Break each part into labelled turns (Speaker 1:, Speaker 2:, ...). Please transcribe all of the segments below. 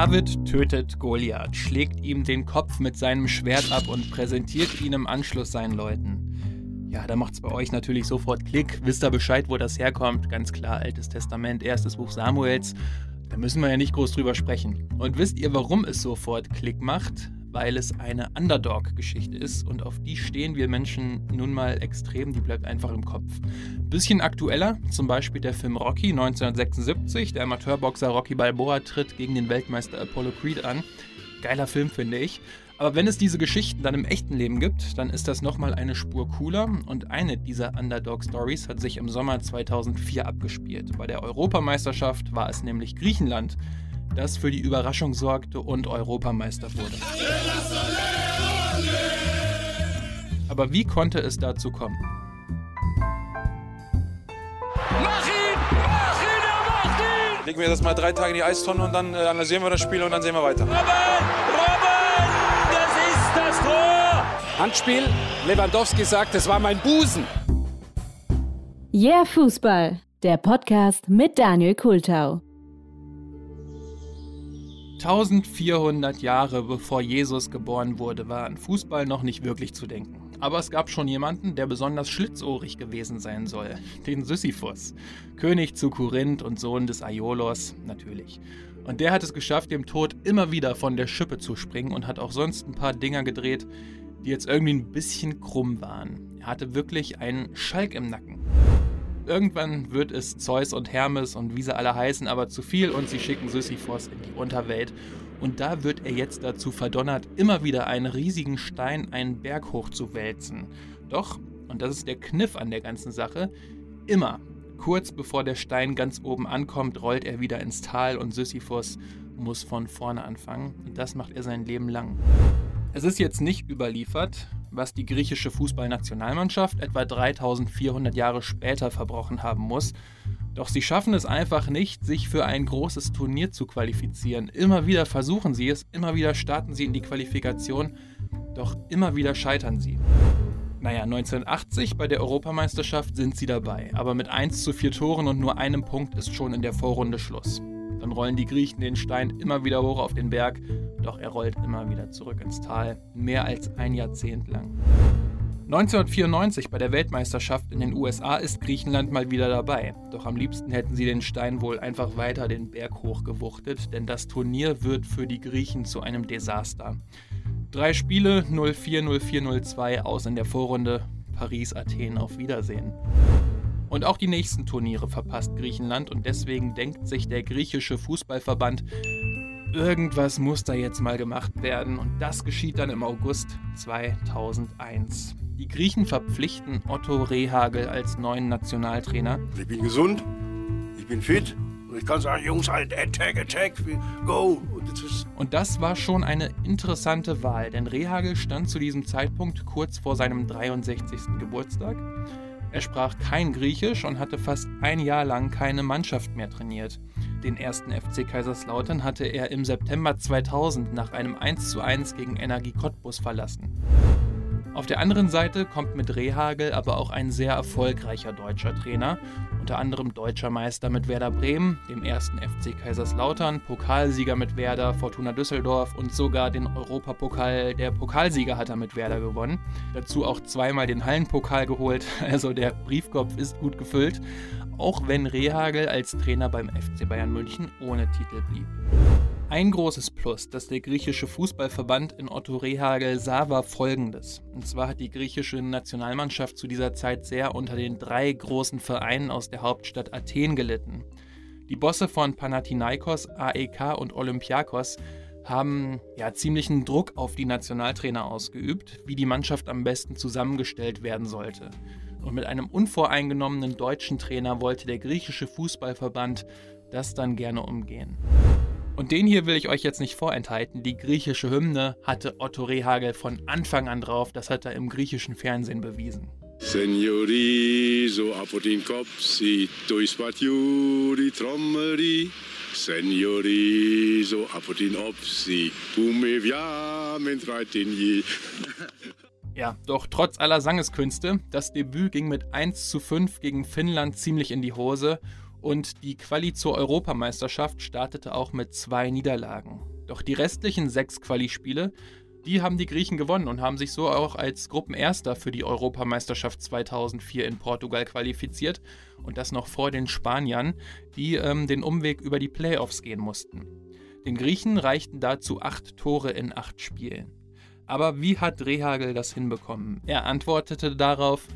Speaker 1: David tötet Goliath, schlägt ihm den Kopf mit seinem Schwert ab und präsentiert ihn im Anschluss seinen Leuten. Ja, da macht's bei euch natürlich sofort Klick. Wisst ihr Bescheid, wo das herkommt? Ganz klar, Altes Testament, erstes Buch Samuels. Da müssen wir ja nicht groß drüber sprechen. Und wisst ihr, warum es sofort Klick macht? Weil es eine Underdog-Geschichte ist und auf die stehen wir Menschen nun mal extrem, die bleibt einfach im Kopf. Bisschen aktueller, zum Beispiel der Film Rocky 1976, der Amateurboxer Rocky Balboa tritt gegen den Weltmeister Apollo Creed an. Geiler Film, finde ich. Aber wenn es diese Geschichten dann im echten Leben gibt, dann ist das nochmal eine Spur cooler und eine dieser Underdog-Stories hat sich im Sommer 2004 abgespielt. Bei der Europameisterschaft war es nämlich Griechenland, das für die Überraschung sorgte und Europameister wurde. Aber wie konnte es dazu kommen?
Speaker 2: Mach ihn! Mach ihn! Er macht ihn!
Speaker 3: Legen wir das mal drei Tage in die Eistonne und dann äh, analysieren wir das Spiel und dann sehen wir weiter.
Speaker 2: Robben! Robben! Das ist das Tor!
Speaker 4: Handspiel. Lewandowski sagt, es war mein Busen.
Speaker 5: Yeah, Fußball. Der Podcast mit Daniel Kultau.
Speaker 1: 1400 Jahre bevor Jesus geboren wurde, war an Fußball noch nicht wirklich zu denken. Aber es gab schon jemanden, der besonders schlitzohrig gewesen sein soll. Den Sisyphus. König zu Korinth und Sohn des Aiolos, natürlich. Und der hat es geschafft, dem Tod immer wieder von der Schippe zu springen und hat auch sonst ein paar Dinger gedreht, die jetzt irgendwie ein bisschen krumm waren. Er hatte wirklich einen Schalk im Nacken. Irgendwann wird es Zeus und Hermes und wie sie alle heißen aber zu viel und sie schicken Sisyphos in die Unterwelt. Und da wird er jetzt dazu verdonnert, immer wieder einen riesigen Stein einen Berg hoch zu wälzen. Doch, und das ist der Kniff an der ganzen Sache, immer, kurz bevor der Stein ganz oben ankommt, rollt er wieder ins Tal und Sisyphos muss von vorne anfangen. Und das macht er sein Leben lang. Es ist jetzt nicht überliefert, was die griechische Fußballnationalmannschaft etwa 3400 Jahre später verbrochen haben muss. Doch sie schaffen es einfach nicht, sich für ein großes Turnier zu qualifizieren. Immer wieder versuchen sie es, immer wieder starten sie in die Qualifikation, doch immer wieder scheitern sie. Naja, 1980 bei der Europameisterschaft sind sie dabei, aber mit 1 zu 4 Toren und nur einem Punkt ist schon in der Vorrunde Schluss. Dann rollen die Griechen den Stein immer wieder hoch auf den Berg, doch er rollt immer wieder zurück ins Tal, mehr als ein Jahrzehnt lang. 1994 bei der Weltmeisterschaft in den USA ist Griechenland mal wieder dabei. Doch am liebsten hätten sie den Stein wohl einfach weiter den Berg hochgewuchtet, denn das Turnier wird für die Griechen zu einem Desaster. Drei Spiele, 0-4, 0-4, 0-2 aus in der Vorrunde. Paris, Athen, auf Wiedersehen. Und auch die nächsten Turniere verpasst Griechenland und deswegen denkt sich der griechische Fußballverband, irgendwas muss da jetzt mal gemacht werden und das geschieht dann im August 2001. Die Griechen verpflichten Otto Rehagel als neuen Nationaltrainer.
Speaker 6: Ich bin gesund, ich bin fit und ich kann sagen, Jungs, halt, attack, attack, go.
Speaker 1: Und das war schon eine interessante Wahl, denn Rehagel stand zu diesem Zeitpunkt kurz vor seinem 63. Geburtstag. Er sprach kein Griechisch und hatte fast ein Jahr lang keine Mannschaft mehr trainiert. Den ersten FC Kaiserslautern hatte er im September 2000 nach einem 1:1 gegen Energie Cottbus verlassen. Auf der anderen Seite kommt mit Rehagel aber auch ein sehr erfolgreicher deutscher Trainer, unter anderem deutscher Meister mit Werder Bremen, dem ersten FC Kaiserslautern, Pokalsieger mit Werder, Fortuna Düsseldorf und sogar den Europapokal der Pokalsieger hat er mit Werder gewonnen. Dazu auch zweimal den Hallenpokal geholt, also der Briefkopf ist gut gefüllt, auch wenn Rehagel als Trainer beim FC Bayern München ohne Titel blieb. Ein großes Plus, das der griechische Fußballverband in Otto Rehagel sah, war folgendes. Und zwar hat die griechische Nationalmannschaft zu dieser Zeit sehr unter den drei großen Vereinen aus der Hauptstadt Athen gelitten. Die Bosse von Panathinaikos, AEK und Olympiakos haben ja ziemlichen Druck auf die Nationaltrainer ausgeübt, wie die Mannschaft am besten zusammengestellt werden sollte. Und mit einem unvoreingenommenen deutschen Trainer wollte der griechische Fußballverband das dann gerne umgehen. Und den hier will ich euch jetzt nicht vorenthalten. Die griechische Hymne hatte Otto Rehagel von Anfang an drauf. Das hat er im griechischen Fernsehen bewiesen.
Speaker 6: Senioriso, ab und in Kopsi, durchs Batjuri, Trommeri. Senioriso, ab und in Opsi, Pume viamen je.
Speaker 1: Ja, doch trotz aller Sangeskünste, das Debüt ging mit 1 zu 5 gegen Finnland ziemlich in die Hose und die Quali zur Europameisterschaft startete auch mit zwei Niederlagen. Doch die restlichen sechs Quali-Spiele, die haben die Griechen gewonnen und haben sich so auch als Gruppenerster für die Europameisterschaft 2004 in Portugal qualifiziert. Und das noch vor den Spaniern, die ähm, den Umweg über die Playoffs gehen mussten. Den Griechen reichten dazu acht Tore in acht Spielen. Aber wie hat Rehagel das hinbekommen? Er antwortete darauf,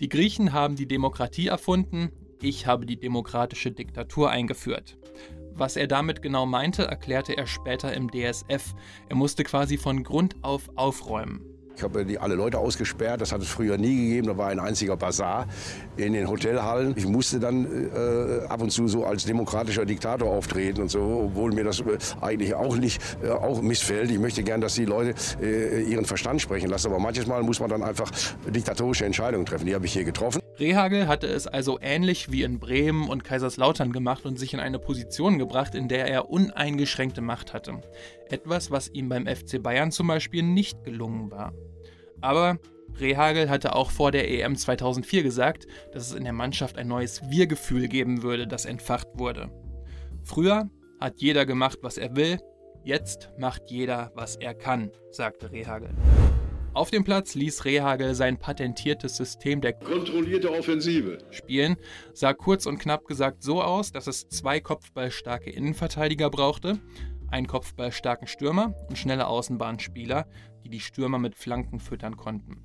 Speaker 1: die Griechen haben die Demokratie erfunden, ich habe die demokratische Diktatur eingeführt. Was er damit genau meinte, erklärte er später im DSF. Er musste quasi von Grund auf aufräumen.
Speaker 6: Ich habe die alle Leute ausgesperrt, das hat es früher nie gegeben. Da war ein einziger Bazar in den Hotelhallen. Ich musste dann äh, ab und zu so als demokratischer Diktator auftreten und so, obwohl mir das äh, eigentlich auch nicht äh, auch missfällt. Ich möchte gern, dass die Leute äh, ihren Verstand sprechen lassen. Aber manches Mal muss man dann einfach diktatorische Entscheidungen treffen. Die habe ich hier getroffen.
Speaker 1: Rehagel hatte es also ähnlich wie in Bremen und Kaiserslautern gemacht und sich in eine Position gebracht, in der er uneingeschränkte Macht hatte. Etwas, was ihm beim FC Bayern zum Beispiel nicht gelungen war. Aber Rehagel hatte auch vor der EM 2004 gesagt, dass es in der Mannschaft ein neues Wir-Gefühl geben würde, das entfacht wurde. Früher hat jeder gemacht, was er will, jetzt macht jeder, was er kann, sagte Rehagel. Auf dem Platz ließ Rehagel sein patentiertes System der
Speaker 6: kontrollierte Offensive
Speaker 1: spielen, sah kurz und knapp gesagt so aus, dass es zwei kopfballstarke Innenverteidiger brauchte, einen kopfballstarken Stürmer und schnelle Außenbahnspieler, die die Stürmer mit Flanken füttern konnten.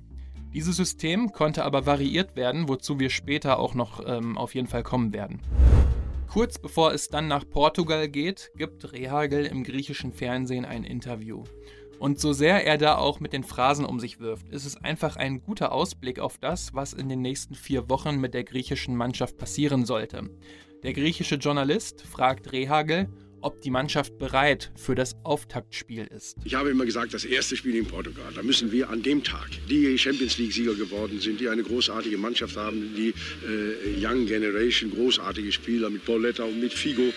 Speaker 1: Dieses System konnte aber variiert werden, wozu wir später auch noch ähm, auf jeden Fall kommen werden. Kurz bevor es dann nach Portugal geht, gibt Rehagel im griechischen Fernsehen ein Interview. Und so sehr er da auch mit den Phrasen um sich wirft, ist es einfach ein guter Ausblick auf das, was in den nächsten vier Wochen mit der griechischen Mannschaft passieren sollte. Der griechische Journalist fragt Rehagel, ob die Mannschaft bereit für das Auftaktspiel ist.
Speaker 6: Ich habe immer gesagt, das erste Spiel in Portugal, da müssen wir an dem Tag, die Champions League-Sieger geworden sind, die eine großartige Mannschaft haben, die äh, Young Generation, großartige Spieler mit Pauletta und mit Figo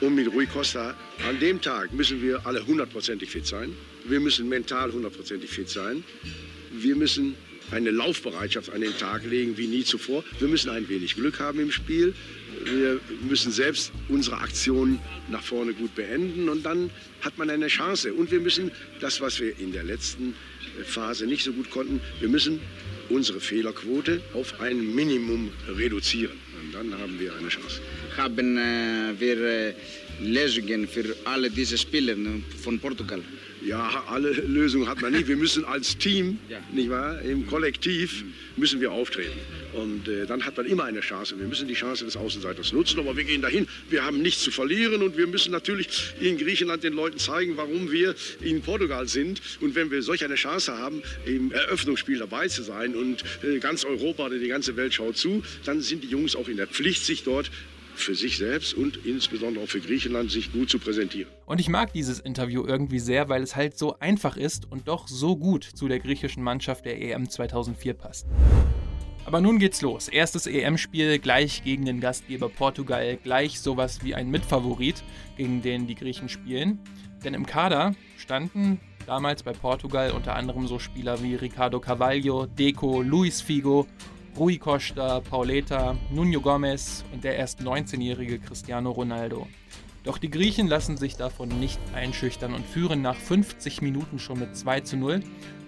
Speaker 6: und mit Rui Costa, an dem Tag müssen wir alle hundertprozentig fit sein. Wir müssen mental hundertprozentig fit sein. Wir müssen eine Laufbereitschaft an den Tag legen wie nie zuvor. Wir müssen ein wenig Glück haben im Spiel. Wir müssen selbst unsere Aktionen nach vorne gut beenden und dann hat man eine Chance. Und wir müssen das, was wir in der letzten Phase nicht so gut konnten, wir müssen unsere Fehlerquote auf ein Minimum reduzieren. Und dann haben wir eine Chance.
Speaker 7: Haben äh, wir äh, Lösungen für alle diese Spieler ne, von Portugal?
Speaker 6: Ja, alle Lösungen hat man nicht. Wir müssen als Team, ja. nicht wahr, im Kollektiv müssen wir auftreten. Und äh, dann hat man immer eine Chance. Wir müssen die Chance des Außenseiters nutzen, aber wir gehen dahin. Wir haben nichts zu verlieren und wir müssen natürlich in Griechenland den Leuten zeigen, warum wir in Portugal sind. Und wenn wir solch eine Chance haben, im Eröffnungsspiel dabei zu sein und äh, ganz Europa oder die ganze Welt schaut zu, dann sind die Jungs auch in der Pflicht, sich dort für sich selbst und insbesondere auch für Griechenland sich gut zu präsentieren.
Speaker 1: Und ich mag dieses Interview irgendwie sehr, weil es halt so einfach ist und doch so gut zu der griechischen Mannschaft der EM 2004 passt. Aber nun geht's los. Erstes EM-Spiel gleich gegen den Gastgeber Portugal, gleich sowas wie ein Mitfavorit, gegen den die Griechen spielen. Denn im Kader standen damals bei Portugal unter anderem so Spieler wie Ricardo Carvalho, Deco, Luis Figo Rui Costa, Pauleta, Nuno Gomez und der erst 19-jährige Cristiano Ronaldo. Doch die Griechen lassen sich davon nicht einschüchtern und führen nach 50 Minuten schon mit 2 zu 0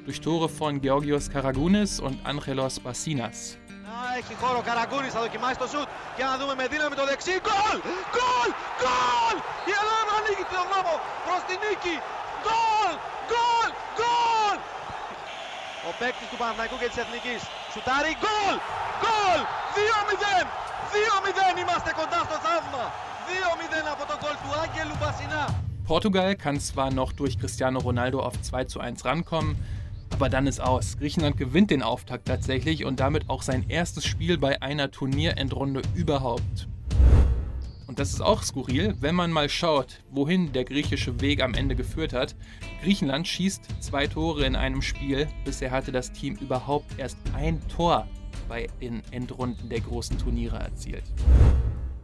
Speaker 1: durch Tore von Georgios Karagounis und Angelos Bassinas.
Speaker 8: Έχει χώρο Καραγκούνης, θα δοκιμάσει το σουτ. Για να δούμε με δύναμη το δεξί. Γκολ! Γκολ! Γκολ! Η Ελλάδα ανοίγει τον δρόμο προς την νίκη. Γκολ! Γκολ! Γκολ! Ο παίκτης του Παναθηναϊκού και της Εθνικής. Σουτάρει. Γκολ! Γκολ! 2-0! 2-0 είμαστε κοντά στο θαύμα. 2-0 από το γκολ του Άγγελου Μπασινά.
Speaker 1: Portugal kann zwar noch durch Cristiano Ronaldo auf 2 zu 1 rankommen, aber dann ist aus. Griechenland gewinnt den Auftakt tatsächlich und damit auch sein erstes Spiel bei einer Turnierendrunde überhaupt. Und das ist auch skurril, wenn man mal schaut, wohin der griechische Weg am Ende geführt hat. Griechenland schießt zwei Tore in einem Spiel. Bisher hatte das Team überhaupt erst ein Tor bei den Endrunden der großen Turniere erzielt.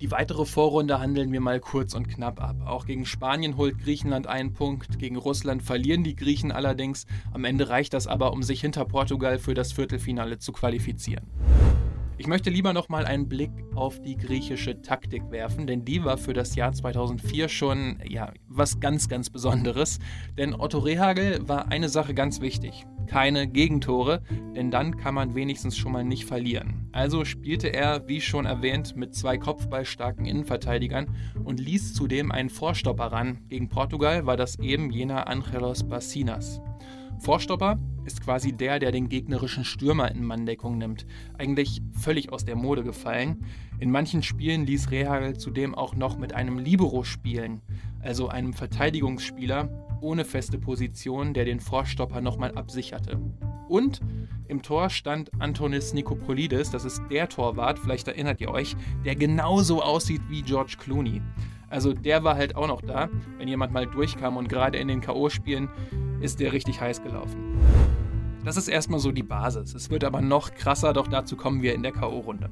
Speaker 1: Die weitere Vorrunde handeln wir mal kurz und knapp ab. Auch gegen Spanien holt Griechenland einen Punkt, gegen Russland verlieren die Griechen allerdings. Am Ende reicht das aber, um sich hinter Portugal für das Viertelfinale zu qualifizieren. Ich möchte lieber noch mal einen Blick auf die griechische Taktik werfen, denn die war für das Jahr 2004 schon ja, was ganz, ganz Besonderes. Denn Otto Rehagel war eine Sache ganz wichtig: keine Gegentore, denn dann kann man wenigstens schon mal nicht verlieren. Also spielte er, wie schon erwähnt, mit zwei kopfballstarken Innenverteidigern und ließ zudem einen Vorstopper ran. Gegen Portugal war das eben jener Angelos Bassinas. Vorstopper ist quasi der, der den gegnerischen Stürmer in Manndeckung nimmt. Eigentlich völlig aus der Mode gefallen. In manchen Spielen ließ Rehagel zudem auch noch mit einem Libero spielen, also einem Verteidigungsspieler ohne feste Position, der den Vorstopper nochmal absicherte. Und im Tor stand Antonis Nikopolidis, das ist der Torwart, vielleicht erinnert ihr euch, der genauso aussieht wie George Clooney. Also der war halt auch noch da, wenn jemand mal durchkam und gerade in den KO-Spielen ist der richtig heiß gelaufen. Das ist erstmal so die Basis. Es wird aber noch krasser, doch dazu kommen wir in der KO-Runde.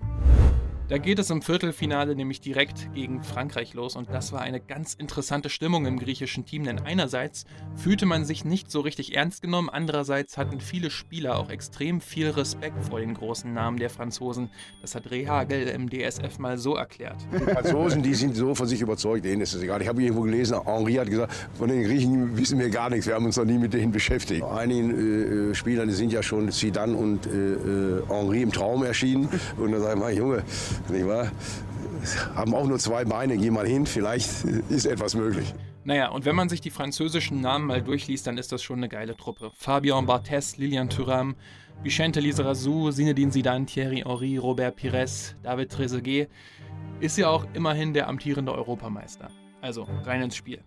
Speaker 1: Da geht es im Viertelfinale nämlich direkt gegen Frankreich los und das war eine ganz interessante Stimmung im griechischen Team, denn einerseits fühlte man sich nicht so richtig ernst genommen, andererseits hatten viele Spieler auch extrem viel Respekt vor den großen Namen der Franzosen. Das hat Rehagel im DSF mal so erklärt.
Speaker 6: Die Franzosen, die sind so von sich überzeugt, denen ist es egal. Ich habe irgendwo gelesen, Henri hat gesagt, von den Griechen wissen wir gar nichts, wir haben uns noch nie mit denen beschäftigt. Einigen äh, Spielern sind ja schon Zidane und äh, äh Henri im Traum erschienen und da sage ich mal, Junge, nicht wahr? Haben auch nur zwei Beine, geh mal hin, vielleicht ist etwas möglich.
Speaker 1: Naja, und wenn man sich die französischen Namen mal durchliest, dann ist das schon eine geile Truppe. Fabian Barthez, Lilian Thuram, Vicente Lizarazu, Zinedine Zidane, Thierry Henry, Robert Pires, David Trezeguet. Ist ja auch immerhin der amtierende Europameister. Also rein ins Spiel.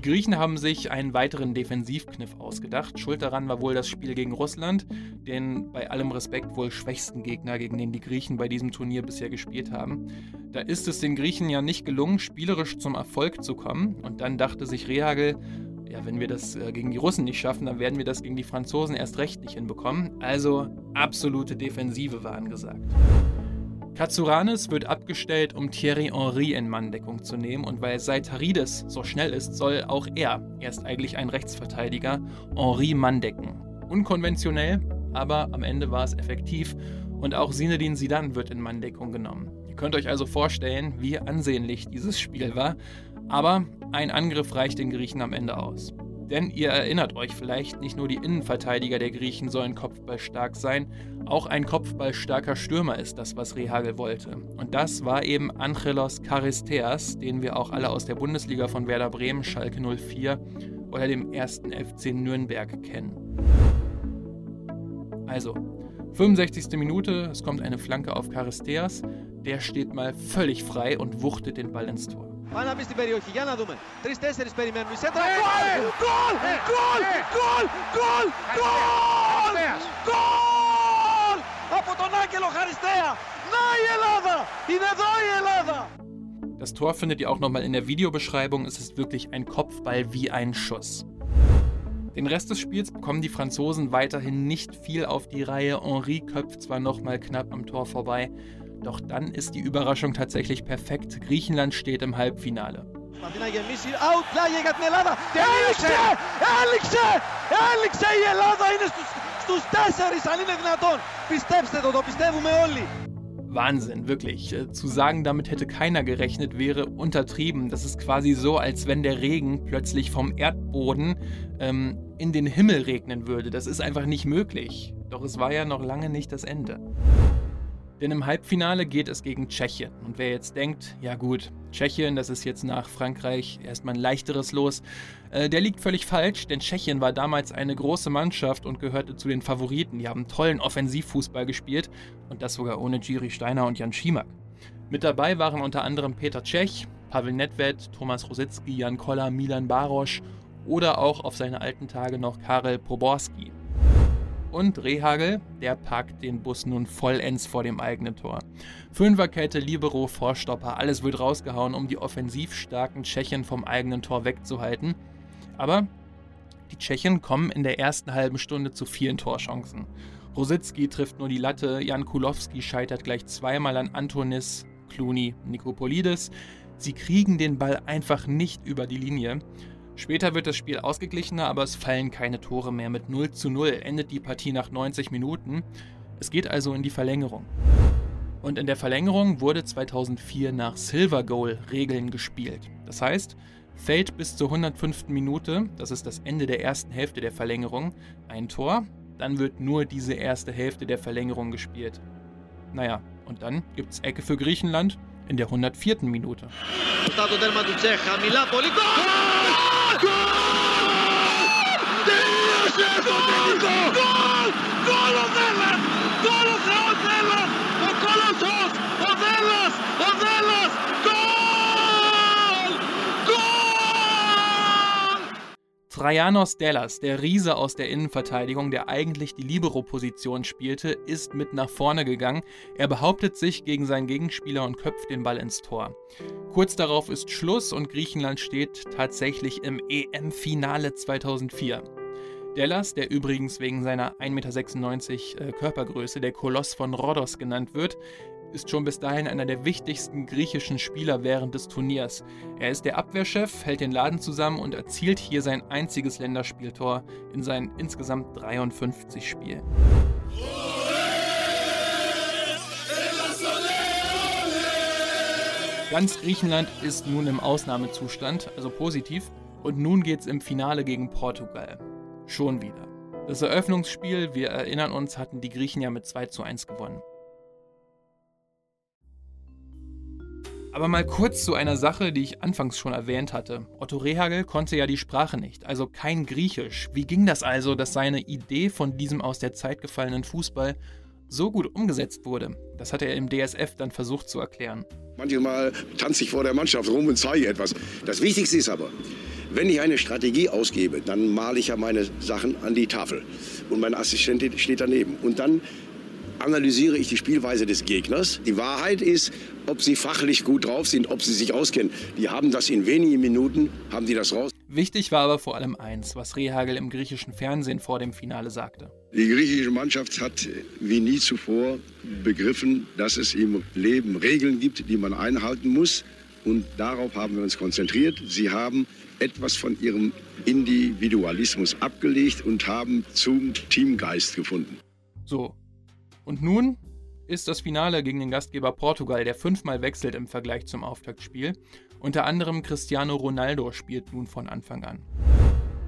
Speaker 1: Die Griechen haben sich einen weiteren Defensivkniff ausgedacht. Schuld daran war wohl das Spiel gegen Russland, den bei allem Respekt wohl schwächsten Gegner, gegen den die Griechen bei diesem Turnier bisher gespielt haben. Da ist es den Griechen ja nicht gelungen, spielerisch zum Erfolg zu kommen. Und dann dachte sich Rehagel, ja, wenn wir das äh, gegen die Russen nicht schaffen, dann werden wir das gegen die Franzosen erst recht nicht hinbekommen. Also absolute Defensive war angesagt. Katsuranis wird abgestellt, um Thierry Henry in Manndeckung zu nehmen und weil Seitarides so schnell ist, soll auch er, er ist eigentlich ein Rechtsverteidiger, Henry Manndecken. Unkonventionell, aber am Ende war es effektiv und auch Sinedin Sidan wird in Manndeckung genommen. Ihr könnt euch also vorstellen, wie ansehnlich dieses Spiel war, aber ein Angriff reicht den Griechen am Ende aus. Denn ihr erinnert euch vielleicht, nicht nur die Innenverteidiger der Griechen sollen kopfballstark sein, auch ein kopfballstarker Stürmer ist das, was Rehagel wollte. Und das war eben Angelos Charisteas, den wir auch alle aus der Bundesliga von Werder Bremen, Schalke 04 oder dem ersten FC Nürnberg kennen. Also, 65. Minute, es kommt eine Flanke auf Charisteas, der steht mal völlig frei und wuchtet den Ball ins Tor.
Speaker 8: Πάει να μπει στην περιοχή. Για να δούμε. Τρει-τέσσερι περιμένουν. Η σέντρα. Γκολ! Γκολ! Γκολ! Γκολ! Γκολ! Γκολ! Γκολ! Από τον Άγγελο Χαριστέα. Να η Ελλάδα! Είναι εδώ η Ελλάδα!
Speaker 1: Das Tor findet ihr auch nochmal in der Videobeschreibung. Es ist wirklich ein Kopfball wie ein Schuss. Den Rest des Spiels bekommen die Franzosen weiterhin nicht viel auf die Reihe. Henri köpft zwar nochmal knapp am Tor vorbei, doch dann ist die Überraschung tatsächlich perfekt. Griechenland steht im Halbfinale. Wahnsinn, wirklich. Äh, zu sagen, damit hätte keiner gerechnet, wäre untertrieben. Das ist quasi so, als wenn der Regen plötzlich vom Erdboden ähm, in den Himmel regnen würde. Das ist einfach nicht möglich. Doch es war ja noch lange nicht das Ende. Denn im Halbfinale geht es gegen Tschechien. Und wer jetzt denkt, ja gut, Tschechien, das ist jetzt nach Frankreich erstmal ein leichteres Los, äh, der liegt völlig falsch, denn Tschechien war damals eine große Mannschaft und gehörte zu den Favoriten. Die haben tollen Offensivfußball gespielt und das sogar ohne Giri Steiner und Jan Schimak. Mit dabei waren unter anderem Peter Tschech, Pavel Nedved, Thomas Rositzky, Jan Koller, Milan Barosch oder auch auf seine alten Tage noch Karel Poborski. Und Rehagel, der parkt den Bus nun vollends vor dem eigenen Tor. Fünferkette, Libero, Vorstopper, alles wird rausgehauen, um die offensiv starken Tschechen vom eigenen Tor wegzuhalten. Aber die Tschechen kommen in der ersten halben Stunde zu vielen Torchancen. Rositzky trifft nur die Latte, Jan Kulowski scheitert gleich zweimal an Antonis, Cluny, Nikopolidis. Sie kriegen den Ball einfach nicht über die Linie. Später wird das Spiel ausgeglichener, aber es fallen keine Tore mehr. Mit 0 zu 0 endet die Partie nach 90 Minuten. Es geht also in die Verlängerung. Und in der Verlängerung wurde 2004 nach Silver Goal Regeln gespielt. Das heißt, fällt bis zur 105. Minute, das ist das Ende der ersten Hälfte der Verlängerung, ein Tor, dann wird nur diese erste Hälfte der Verlängerung gespielt. Naja, und dann gibt's Ecke für Griechenland in der 104. Minute. Goal! Goal of Ellen! Goal of Raul Ellen! Trajanos Dellas, der Riese aus der Innenverteidigung, der eigentlich die Libero-Position spielte, ist mit nach vorne gegangen. Er behauptet sich gegen seinen Gegenspieler und köpft den Ball ins Tor. Kurz darauf ist Schluss und Griechenland steht tatsächlich im EM-Finale 2004. Dellas, der übrigens wegen seiner 1,96 Meter äh, Körpergröße der Koloss von Rhodos genannt wird, ist schon bis dahin einer der wichtigsten griechischen Spieler während des Turniers. Er ist der Abwehrchef, hält den Laden zusammen und erzielt hier sein einziges Länderspieltor in seinen insgesamt 53 Spielen. Ganz Griechenland ist nun im Ausnahmezustand, also positiv, und nun geht's im Finale gegen Portugal. Schon wieder. Das Eröffnungsspiel, wir erinnern uns, hatten die Griechen ja mit 2 zu 1 gewonnen. Aber mal kurz zu einer Sache, die ich anfangs schon erwähnt hatte. Otto Rehagel konnte ja die Sprache nicht, also kein Griechisch. Wie ging das also, dass seine Idee von diesem aus der Zeit gefallenen Fußball so gut umgesetzt wurde? Das hat er im DSF dann versucht zu erklären.
Speaker 6: Manchmal tanze ich vor der Mannschaft rum und zeige etwas. Das Wichtigste ist aber, wenn ich eine Strategie ausgebe, dann male ich ja meine Sachen an die Tafel. Und mein Assistent steht daneben. Und dann analysiere ich die Spielweise des Gegners. Die Wahrheit ist, ob sie fachlich gut drauf sind, ob sie sich auskennen. Die haben das in wenigen Minuten, haben die das raus.
Speaker 1: Wichtig war aber vor allem eins, was Rehagel im griechischen Fernsehen vor dem Finale sagte.
Speaker 6: Die griechische Mannschaft hat wie nie zuvor begriffen, dass es im Leben Regeln gibt, die man einhalten muss. Und darauf haben wir uns konzentriert. Sie haben etwas von ihrem Individualismus abgelegt und haben zum Teamgeist gefunden.
Speaker 1: So, und nun ist das Finale gegen den Gastgeber Portugal, der fünfmal wechselt im Vergleich zum Auftaktspiel. Unter anderem Cristiano Ronaldo spielt nun von Anfang an.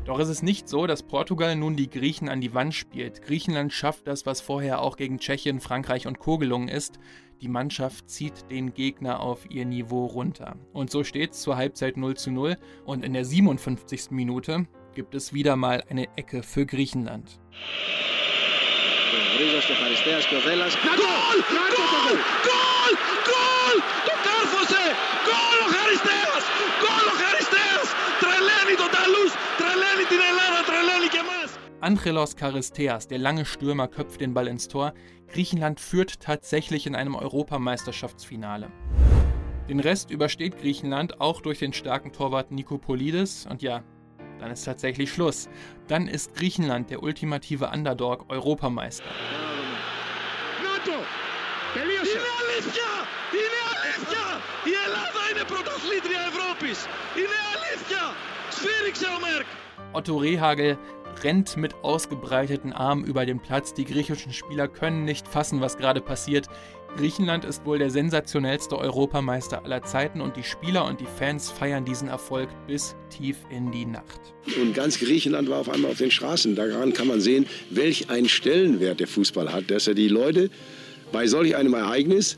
Speaker 1: Doch es ist nicht so, dass Portugal nun die Griechen an die Wand spielt. Griechenland schafft das, was vorher auch gegen Tschechien, Frankreich und Co. gelungen ist. Die Mannschaft zieht den Gegner auf ihr Niveau runter. Und so steht es zur Halbzeit 0 zu 0 und in der 57. Minute gibt es wieder mal eine Ecke für Griechenland. Ρίζος και Χαριστέας και ο Δέλλας. Γκολ! Γκολ! Γκολ! Γκολ! Το κάρφωσε! Γκολ ο Χαριστέας! Γκολ ο Χαριστέας! Τρελαίνει τον Ταλούς! Τρελαίνει την Ελλάδα! Τρελαίνει και εμάς! Angelos Charisteas, der lange Stürmer, köpft den Ball ins Tor. Griechenland führt tatsächlich in einem Europameisterschaftsfinale. Den Rest übersteht Griechenland auch durch den starken Torwart Nikopolidis. Und ja, dann ist tatsächlich Schluss. Dann ist Griechenland der ultimative Underdog Europameister. Otto Rehagel rennt mit ausgebreiteten Armen über den Platz. Die griechischen Spieler können nicht fassen, was gerade passiert. Griechenland ist wohl der sensationellste Europameister aller Zeiten und die Spieler und die Fans feiern diesen Erfolg bis tief in die Nacht.
Speaker 6: Und ganz Griechenland war auf einmal auf den Straßen. Daran kann man sehen, welch einen Stellenwert der Fußball hat, dass er die Leute bei solch einem Ereignis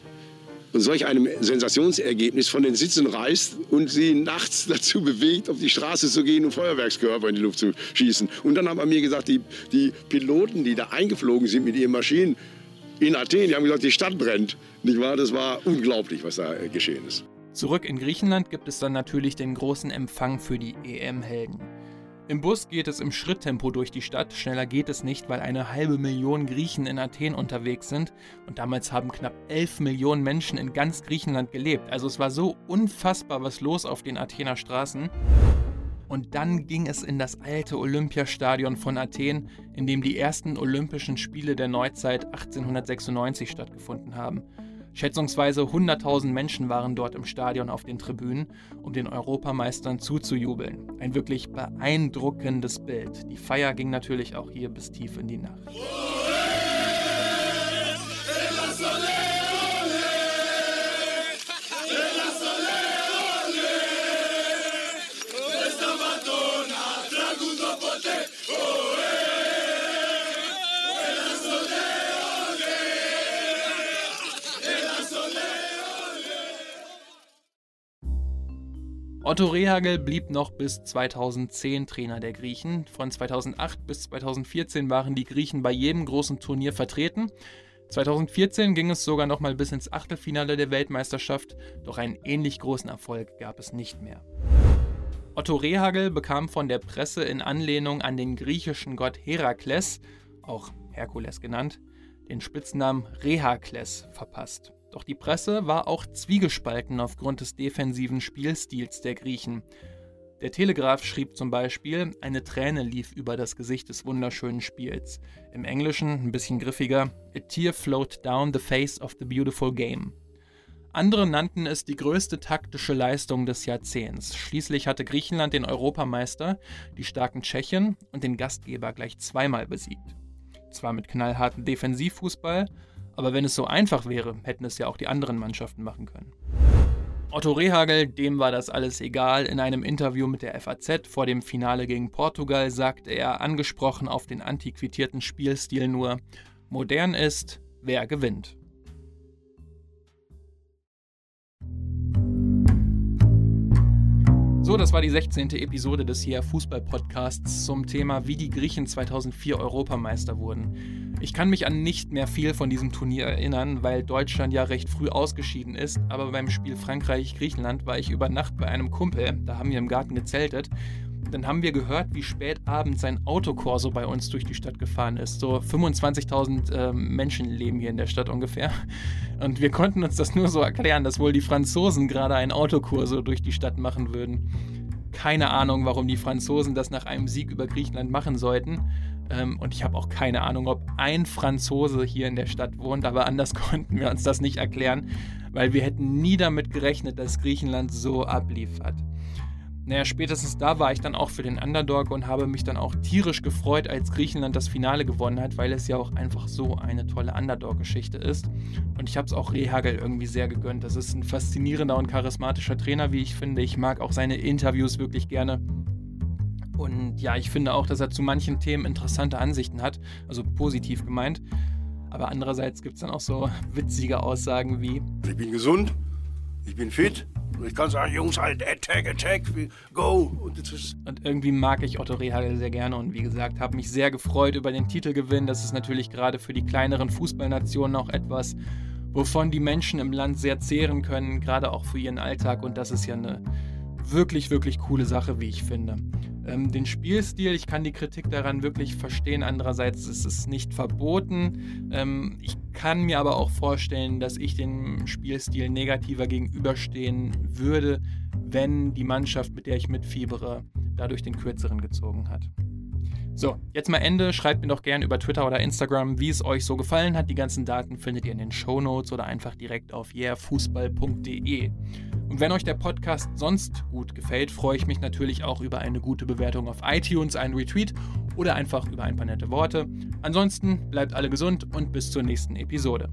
Speaker 6: solch einem Sensationsergebnis von den Sitzen reißt und sie nachts dazu bewegt, auf die Straße zu gehen und Feuerwerkskörper in die Luft zu schießen. Und dann haben wir mir gesagt, die, die Piloten, die da eingeflogen sind mit ihren Maschinen, in Athen, die haben gesagt, die Stadt brennt. Nicht wahr? Das war unglaublich, was da äh, geschehen ist.
Speaker 1: Zurück in Griechenland gibt es dann natürlich den großen Empfang für die EM-Helden. Im Bus geht es im Schritttempo durch die Stadt, schneller geht es nicht, weil eine halbe Million Griechen in Athen unterwegs sind und damals haben knapp 11 Millionen Menschen in ganz Griechenland gelebt. Also es war so unfassbar was los auf den Athener Straßen. Und dann ging es in das alte Olympiastadion von Athen, in dem die ersten Olympischen Spiele der Neuzeit 1896 stattgefunden haben. Schätzungsweise 100.000 Menschen waren dort im Stadion auf den Tribünen, um den Europameistern zuzujubeln. Ein wirklich beeindruckendes Bild. Die Feier ging natürlich auch hier bis tief in die Nacht. Otto Rehagel blieb noch bis 2010 Trainer der Griechen. Von 2008 bis 2014 waren die Griechen bei jedem großen Turnier vertreten. 2014 ging es sogar noch mal bis ins Achtelfinale der Weltmeisterschaft, doch einen ähnlich großen Erfolg gab es nicht mehr. Otto Rehagel bekam von der Presse in Anlehnung an den griechischen Gott Herakles, auch Herkules genannt, den Spitznamen Rehakles verpasst. Doch die Presse war auch zwiegespalten aufgrund des defensiven Spielstils der Griechen. Der Telegraph schrieb zum Beispiel, eine Träne lief über das Gesicht des wunderschönen Spiels. Im Englischen, ein bisschen griffiger, a tear flowed down the face of the beautiful game. Andere nannten es die größte taktische Leistung des Jahrzehnts. Schließlich hatte Griechenland den Europameister, die starken Tschechen und den Gastgeber gleich zweimal besiegt. Zwar mit knallhartem Defensivfußball, aber wenn es so einfach wäre, hätten es ja auch die anderen Mannschaften machen können. Otto Rehagel, dem war das alles egal. In einem Interview mit der FAZ vor dem Finale gegen Portugal sagte er, angesprochen auf den antiquitierten Spielstil nur, modern ist, wer gewinnt. So, das war die 16. Episode des hier Fußball-Podcasts zum Thema, wie die Griechen 2004 Europameister wurden. Ich kann mich an nicht mehr viel von diesem Turnier erinnern, weil Deutschland ja recht früh ausgeschieden ist, aber beim Spiel Frankreich-Griechenland war ich über Nacht bei einem Kumpel, da haben wir im Garten gezeltet dann haben wir gehört, wie spät abends ein Autokorso bei uns durch die Stadt gefahren ist. So 25.000 äh, Menschen leben hier in der Stadt ungefähr. Und wir konnten uns das nur so erklären, dass wohl die Franzosen gerade ein Autokorso durch die Stadt machen würden. Keine Ahnung, warum die Franzosen das nach einem Sieg über Griechenland machen sollten. Ähm, und ich habe auch keine Ahnung, ob ein Franzose hier in der Stadt wohnt, aber anders konnten wir uns das nicht erklären, weil wir hätten nie damit gerechnet, dass Griechenland so abliefert. Naja, spätestens da war ich dann auch für den Underdog und habe mich dann auch tierisch gefreut, als Griechenland das Finale gewonnen hat, weil es ja auch einfach so eine tolle Underdog-Geschichte ist. Und ich habe es auch Rehagel irgendwie sehr gegönnt. Das ist ein faszinierender und charismatischer Trainer, wie ich finde. Ich mag auch seine Interviews wirklich gerne. Und ja, ich finde auch, dass er zu manchen Themen interessante Ansichten hat, also positiv gemeint. Aber andererseits gibt es dann auch so witzige Aussagen wie:
Speaker 6: Ich bin gesund, ich bin fit, ich kann sagen, Jungs, halt, attack, attack, go. Und,
Speaker 1: und irgendwie mag ich Otto Rehagel sehr gerne und wie gesagt, habe mich sehr gefreut über den Titelgewinn. Das ist natürlich gerade für die kleineren Fußballnationen auch etwas, wovon die Menschen im Land sehr zehren können, gerade auch für ihren Alltag. Und das ist ja eine wirklich, wirklich coole Sache, wie ich finde. Ähm, den Spielstil, ich kann die Kritik daran wirklich verstehen. Andererseits ist es nicht verboten. Ähm, ich kann mir aber auch vorstellen, dass ich dem Spielstil negativer gegenüberstehen würde, wenn die Mannschaft, mit der ich mitfiebere, dadurch den kürzeren gezogen hat. So, jetzt mal Ende. Schreibt mir doch gerne über Twitter oder Instagram, wie es euch so gefallen hat. Die ganzen Daten findet ihr in den Show Notes oder einfach direkt auf yeahfußball.de. Und wenn euch der Podcast sonst gut gefällt, freue ich mich natürlich auch über eine gute Bewertung auf iTunes, einen Retweet oder einfach über ein paar nette Worte. Ansonsten bleibt alle gesund und bis zur nächsten Episode.